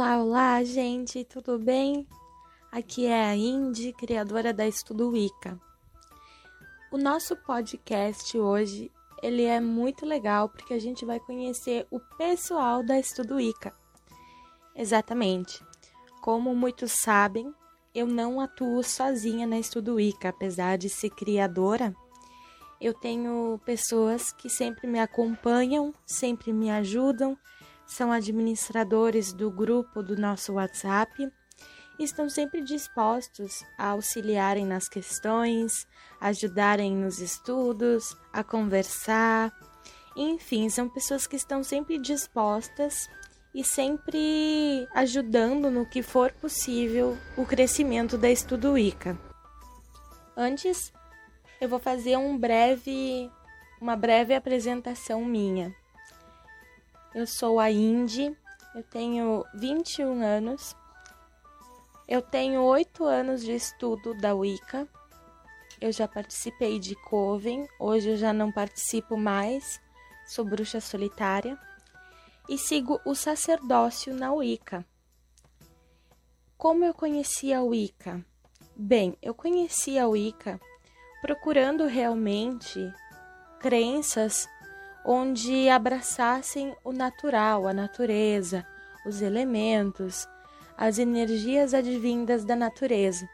Olá, olá, gente, tudo bem? Aqui é a Indy, criadora da Estudo Wicca. O nosso podcast hoje, ele é muito legal porque a gente vai conhecer o pessoal da Estudo Wicca. Exatamente. Como muitos sabem, eu não atuo sozinha na Estudo Wicca, apesar de ser criadora. Eu tenho pessoas que sempre me acompanham, sempre me ajudam, são administradores do grupo do nosso WhatsApp e estão sempre dispostos a auxiliarem nas questões, ajudarem nos estudos, a conversar. Enfim, são pessoas que estão sempre dispostas e sempre ajudando no que for possível o crescimento da Estudo Wicca. Antes, eu vou fazer um breve uma breve apresentação minha. Eu sou a Indy, eu tenho 21 anos. Eu tenho 8 anos de estudo da Wicca. Eu já participei de Coven, hoje eu já não participo mais, sou bruxa solitária. E sigo o sacerdócio na Wicca. Como eu conheci a Wicca? Bem, eu conheci a Wicca procurando realmente crenças onde abraçassem o natural, a natureza, os elementos, as energias advindas da natureza.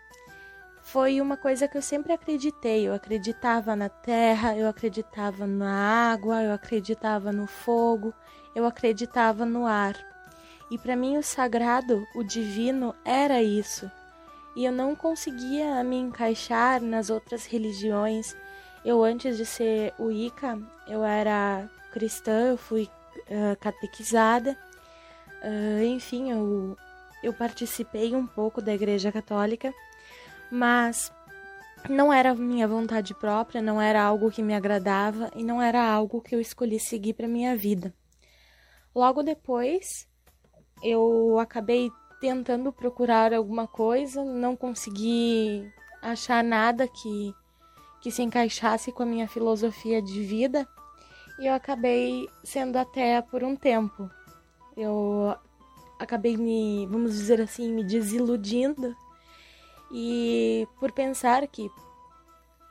Foi uma coisa que eu sempre acreditei. Eu acreditava na terra, eu acreditava na água, eu acreditava no fogo, eu acreditava no ar. E para mim o sagrado, o divino, era isso. E eu não conseguia me encaixar nas outras religiões eu, antes de ser Wicca, eu era cristã, eu fui uh, catequizada. Uh, enfim, eu, eu participei um pouco da Igreja Católica, mas não era minha vontade própria, não era algo que me agradava e não era algo que eu escolhi seguir para minha vida. Logo depois, eu acabei tentando procurar alguma coisa, não consegui achar nada que que se encaixasse com a minha filosofia de vida e eu acabei sendo até por um tempo. Eu acabei me, vamos dizer assim, me desiludindo e por pensar que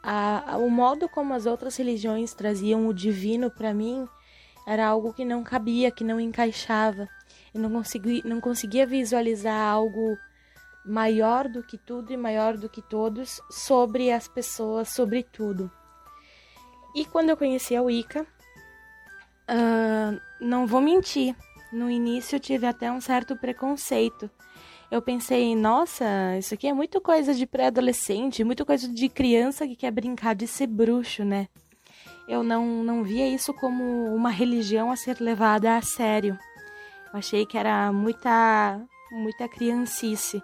a, a, o modo como as outras religiões traziam o divino para mim era algo que não cabia, que não encaixava. Eu não, consegui, não conseguia visualizar algo maior do que tudo e maior do que todos, sobre as pessoas, sobre tudo. E quando eu conheci a Wicca, uh, não vou mentir, no início eu tive até um certo preconceito. Eu pensei, nossa, isso aqui é muito coisa de pré-adolescente, muito coisa de criança que quer brincar de ser bruxo, né? Eu não, não via isso como uma religião a ser levada a sério. Eu achei que era muita, muita criancice.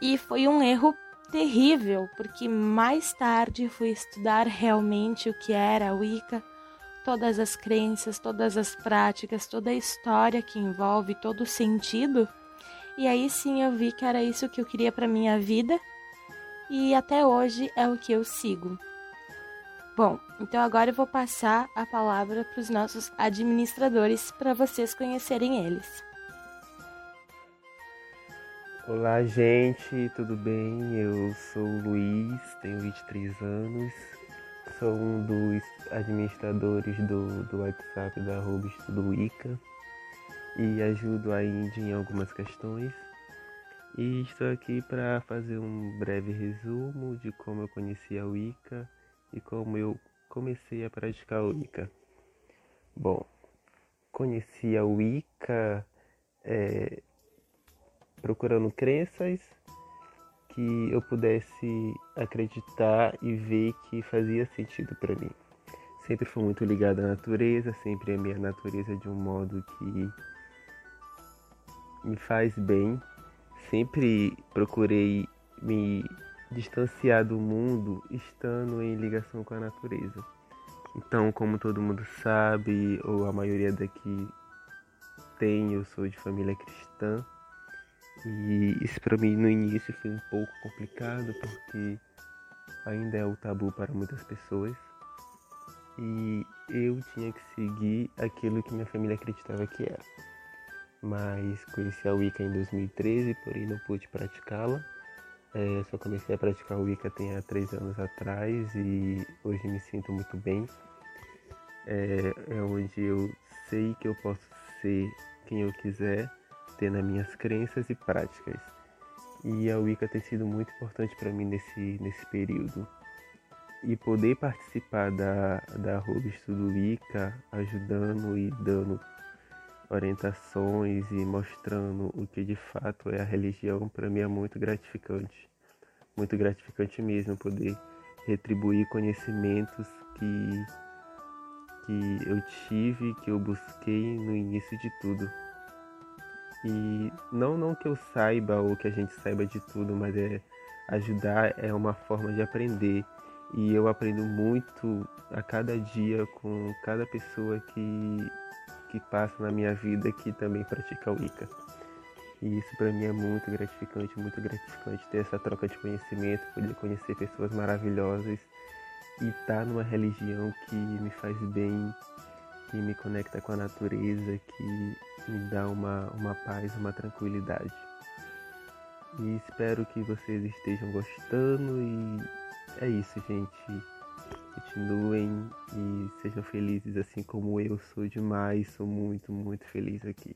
E foi um erro terrível, porque mais tarde fui estudar realmente o que era a Wicca, todas as crenças, todas as práticas, toda a história que envolve, todo o sentido. E aí sim eu vi que era isso que eu queria para minha vida e até hoje é o que eu sigo. Bom, então agora eu vou passar a palavra para os nossos administradores para vocês conhecerem eles. Olá, gente, tudo bem? Eu sou o Luiz, tenho 23 anos, sou um dos administradores do, do WhatsApp da Arroba Estudo Wicca e ajudo a Indy em algumas questões. E estou aqui para fazer um breve resumo de como eu conheci a Wicca e como eu comecei a praticar a Wicca. Bom, conheci a Wicca é, procurando crenças que eu pudesse acreditar e ver que fazia sentido para mim. Sempre fui muito ligado à natureza, sempre a natureza de um modo que me faz bem. Sempre procurei me distanciar do mundo estando em ligação com a natureza. Então, como todo mundo sabe, ou a maioria daqui tem, eu sou de família cristã. E isso para mim no início foi um pouco complicado porque ainda é o tabu para muitas pessoas. E eu tinha que seguir aquilo que minha família acreditava que era. mas conheci a Wicca em 2013, porém não pude praticá-la. É, só comecei a praticar Wicca tem há três anos atrás e hoje me sinto muito bem. É, é onde eu sei que eu posso ser quem eu quiser, tendo as minhas crenças e práticas. E a Wicca tem sido muito importante para mim nesse, nesse período. E poder participar da, da Arroba Estudo Wicca, ajudando e dando orientações e mostrando o que de fato é a religião, para mim é muito gratificante. Muito gratificante mesmo poder retribuir conhecimentos que, que eu tive, que eu busquei no início de tudo. E não, não que eu saiba ou que a gente saiba de tudo, mas é ajudar é uma forma de aprender. E eu aprendo muito a cada dia com cada pessoa que que passa na minha vida que também pratica o Wicca. E isso para mim é muito gratificante, muito gratificante ter essa troca de conhecimento, poder conhecer pessoas maravilhosas e estar tá numa religião que me faz bem, que me conecta com a natureza, que me dá uma, uma paz, uma tranquilidade. E espero que vocês estejam gostando e é isso, gente. Continuem e sejam felizes assim como eu sou demais, sou muito, muito feliz aqui.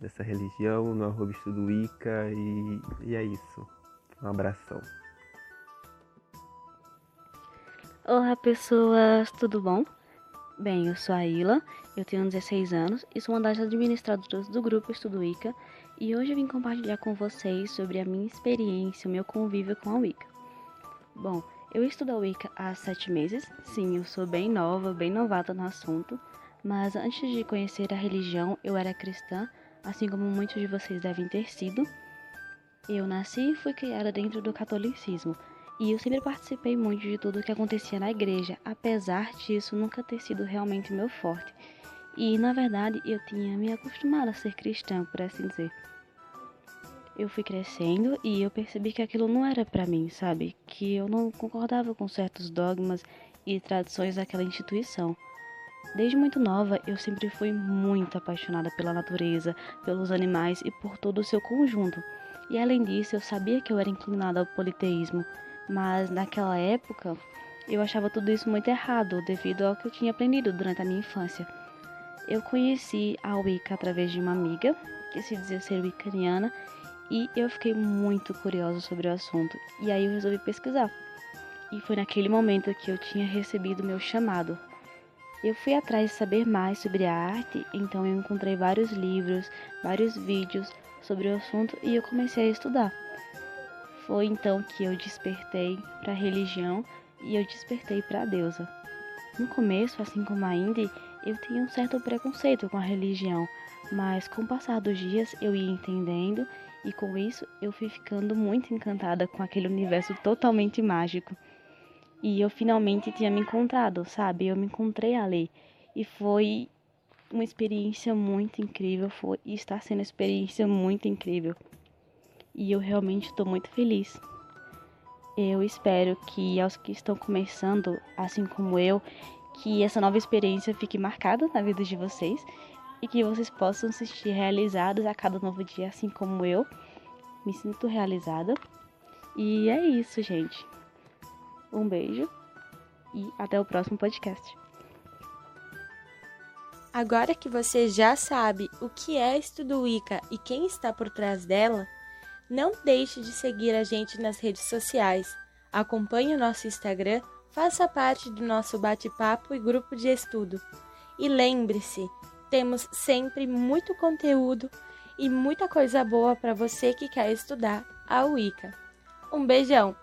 Nessa religião, no arroba estudo Ica e, e é isso. Um abração. Olá pessoas, tudo bom? Bem, eu sou a Ila, eu tenho 16 anos e sou uma das administradoras do grupo Estudo Ica e hoje eu vim compartilhar com vocês sobre a minha experiência, o meu convívio com a Wicca. Bom, eu estudo a Wicca há sete meses. Sim, eu sou bem nova, bem novata no assunto. Mas antes de conhecer a religião, eu era cristã, assim como muitos de vocês devem ter sido. Eu nasci e fui criada dentro do catolicismo. E eu sempre participei muito de tudo o que acontecia na igreja, apesar disso nunca ter sido realmente meu forte. E na verdade eu tinha me acostumado a ser cristã, por assim dizer eu fui crescendo e eu percebi que aquilo não era para mim, sabe? Que eu não concordava com certos dogmas e tradições daquela instituição. Desde muito nova, eu sempre fui muito apaixonada pela natureza, pelos animais e por todo o seu conjunto. E além disso, eu sabia que eu era inclinada ao politeísmo, mas naquela época eu achava tudo isso muito errado devido ao que eu tinha aprendido durante a minha infância. Eu conheci a Wicca através de uma amiga que se dizia ser wiccaniana e eu fiquei muito curiosa sobre o assunto. E aí eu resolvi pesquisar. E foi naquele momento que eu tinha recebido meu chamado. Eu fui atrás de saber mais sobre a arte, então eu encontrei vários livros, vários vídeos sobre o assunto e eu comecei a estudar. Foi então que eu despertei para a religião e eu despertei para a deusa. No começo, assim como a Indy, eu tinha um certo preconceito com a religião, mas com o passar dos dias eu ia entendendo e com isso eu fui ficando muito encantada com aquele universo totalmente mágico. E eu finalmente tinha me encontrado, sabe? Eu me encontrei ali. E foi uma experiência muito incrível. Foi, e está sendo uma experiência muito incrível. E eu realmente estou muito feliz. Eu espero que aos que estão começando, assim como eu, que essa nova experiência fique marcada na vida de vocês e que vocês possam se sentir realizados a cada novo dia, assim como eu me sinto realizada. E é isso, gente. Um beijo e até o próximo podcast. Agora que você já sabe o que é Estudo Wicca e quem está por trás dela, não deixe de seguir a gente nas redes sociais. Acompanhe o nosso Instagram, faça parte do nosso bate-papo e grupo de estudo. E lembre-se, temos sempre muito conteúdo e muita coisa boa para você que quer estudar a Wicca. Um beijão!